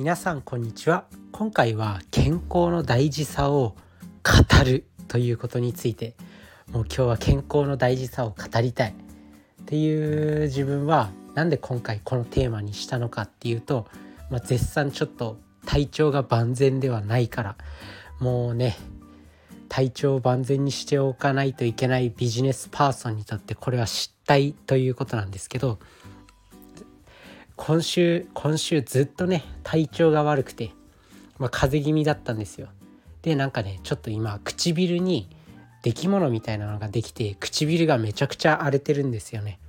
皆さんこんにちは。今回は健康の大事さを語るということについて。もう今日は健康の大事さを語りたい。っていう自分はなんで今回このテーマにしたのかっていうと、まあ、絶賛ちょっと体調が万全ではないから。もうね体調を万全にしておかないといけないビジネスパーソンにとってこれは失態ということなんですけど今週今週ずっとね体調が悪くて、まあ、風邪気味だったんですよ。でなんかねちょっと今唇に出来物みたいなのができて唇がめちゃくちゃ荒れてるんですよね。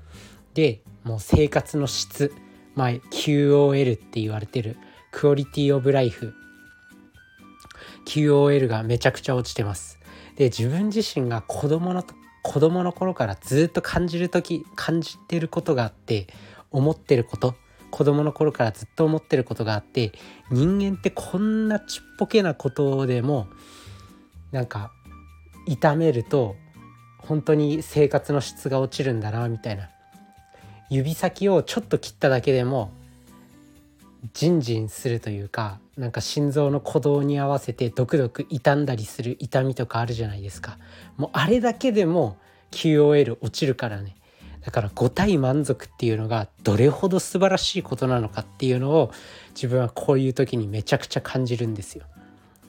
でもう生活の質まあ QOL って言われてるクオリティオブライフ QOL がめちゃくちゃ落ちてます。で自分自身が子供の子供の頃からずっと感じる時感じてることがあって思ってること子供の頃からずっと思ってることがあって人間ってこんなちっぽけなことでもなんか痛めると本当に生活の質が落ちるんだなみたいな。指先をちょっと切っただけでもジンジンするというかなんか心臓の鼓動に合わせてドクドク傷んだりする痛みとかあるじゃないですか。もうあれだけでも QOL 落ちるからね。だから五体満足っていうのがどれほど素晴らしいことなのかっていうのを自分はこういう時にめちゃくちゃ感じるんですよ。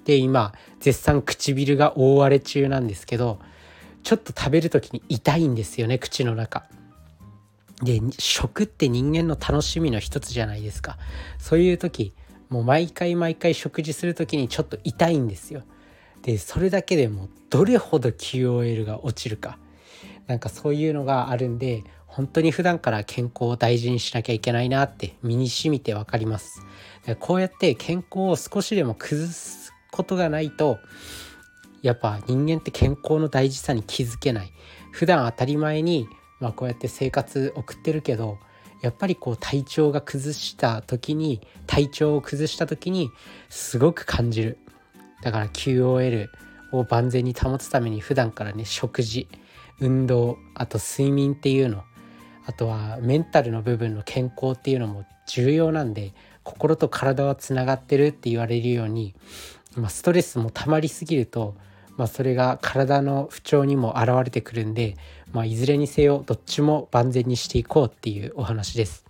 で今絶賛唇が大荒れ中なんですけどちょっと食べる時に痛いんですよね口の中。で食って人間の楽しみの一つじゃないですかそういう時もう毎回毎回食事する時にちょっと痛いんですよでそれだけでもどれほど QOL が落ちるかなんかそういうのがあるんで本当に普段から健康を大事にしなきゃいけないなって身に染みて分かります。こうやって健康を少しでも崩すことがないとやっぱ人間って健康の大事さに気づけない。普段当たり前にまあこうやって生活送ってるけどやっぱりこう体調が崩した時に体調を崩した時にすごく感じる。だから QOL を万全に保つために普段からね食事運動あと睡眠っていうのあとはメンタルの部分の健康っていうのも重要なんで心と体はつながってるって言われるように、まあ、ストレスも溜まりすぎると、まあ、それが体の不調にも現れてくるんで、まあ、いずれにせよどっちも万全にしていこうっていうお話です。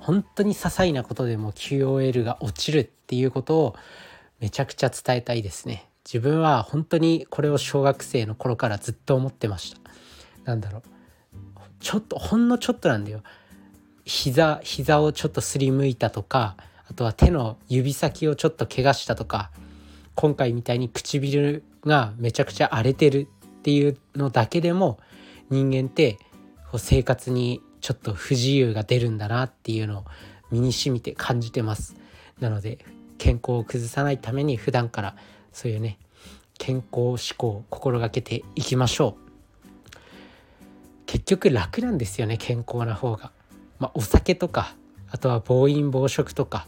本当に些細なことでも QOL が落ちるっていうことをめちゃくちゃ伝えたいですね。自分は本当にこれを小学生の頃からずっと思ってました。なんだろう。ちょっとほんのちょっとなんだよ。膝膝をちょっとすりむいたとかあとは手の指先をちょっと怪我したとか今回みたいに唇がめちゃくちゃ荒れてるっていうのだけでも人間ってこう生活にちょっと不自由が出るんだなっていうのを身にしみて感じてます。なので健康を崩さないために普段からそういうね健康志向を心がけていきましょう。結局楽なんですよね健康な方が。まあ、お酒とかあとは暴飲暴食とか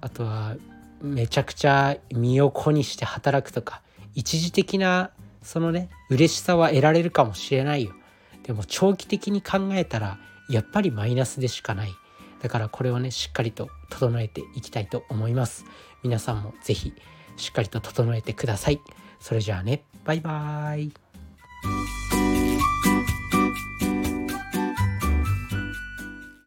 あとはめちゃくちゃ身を粉にして働くとか一時的なそのね嬉しさは得られるかもしれないよ。でも長期的に考えたらやっぱりマイナスでしかない。だからこれをねしっかりと整えていきたいと思います。皆さんも是非しっかりと整えてください。それじゃあね。バイバーイ。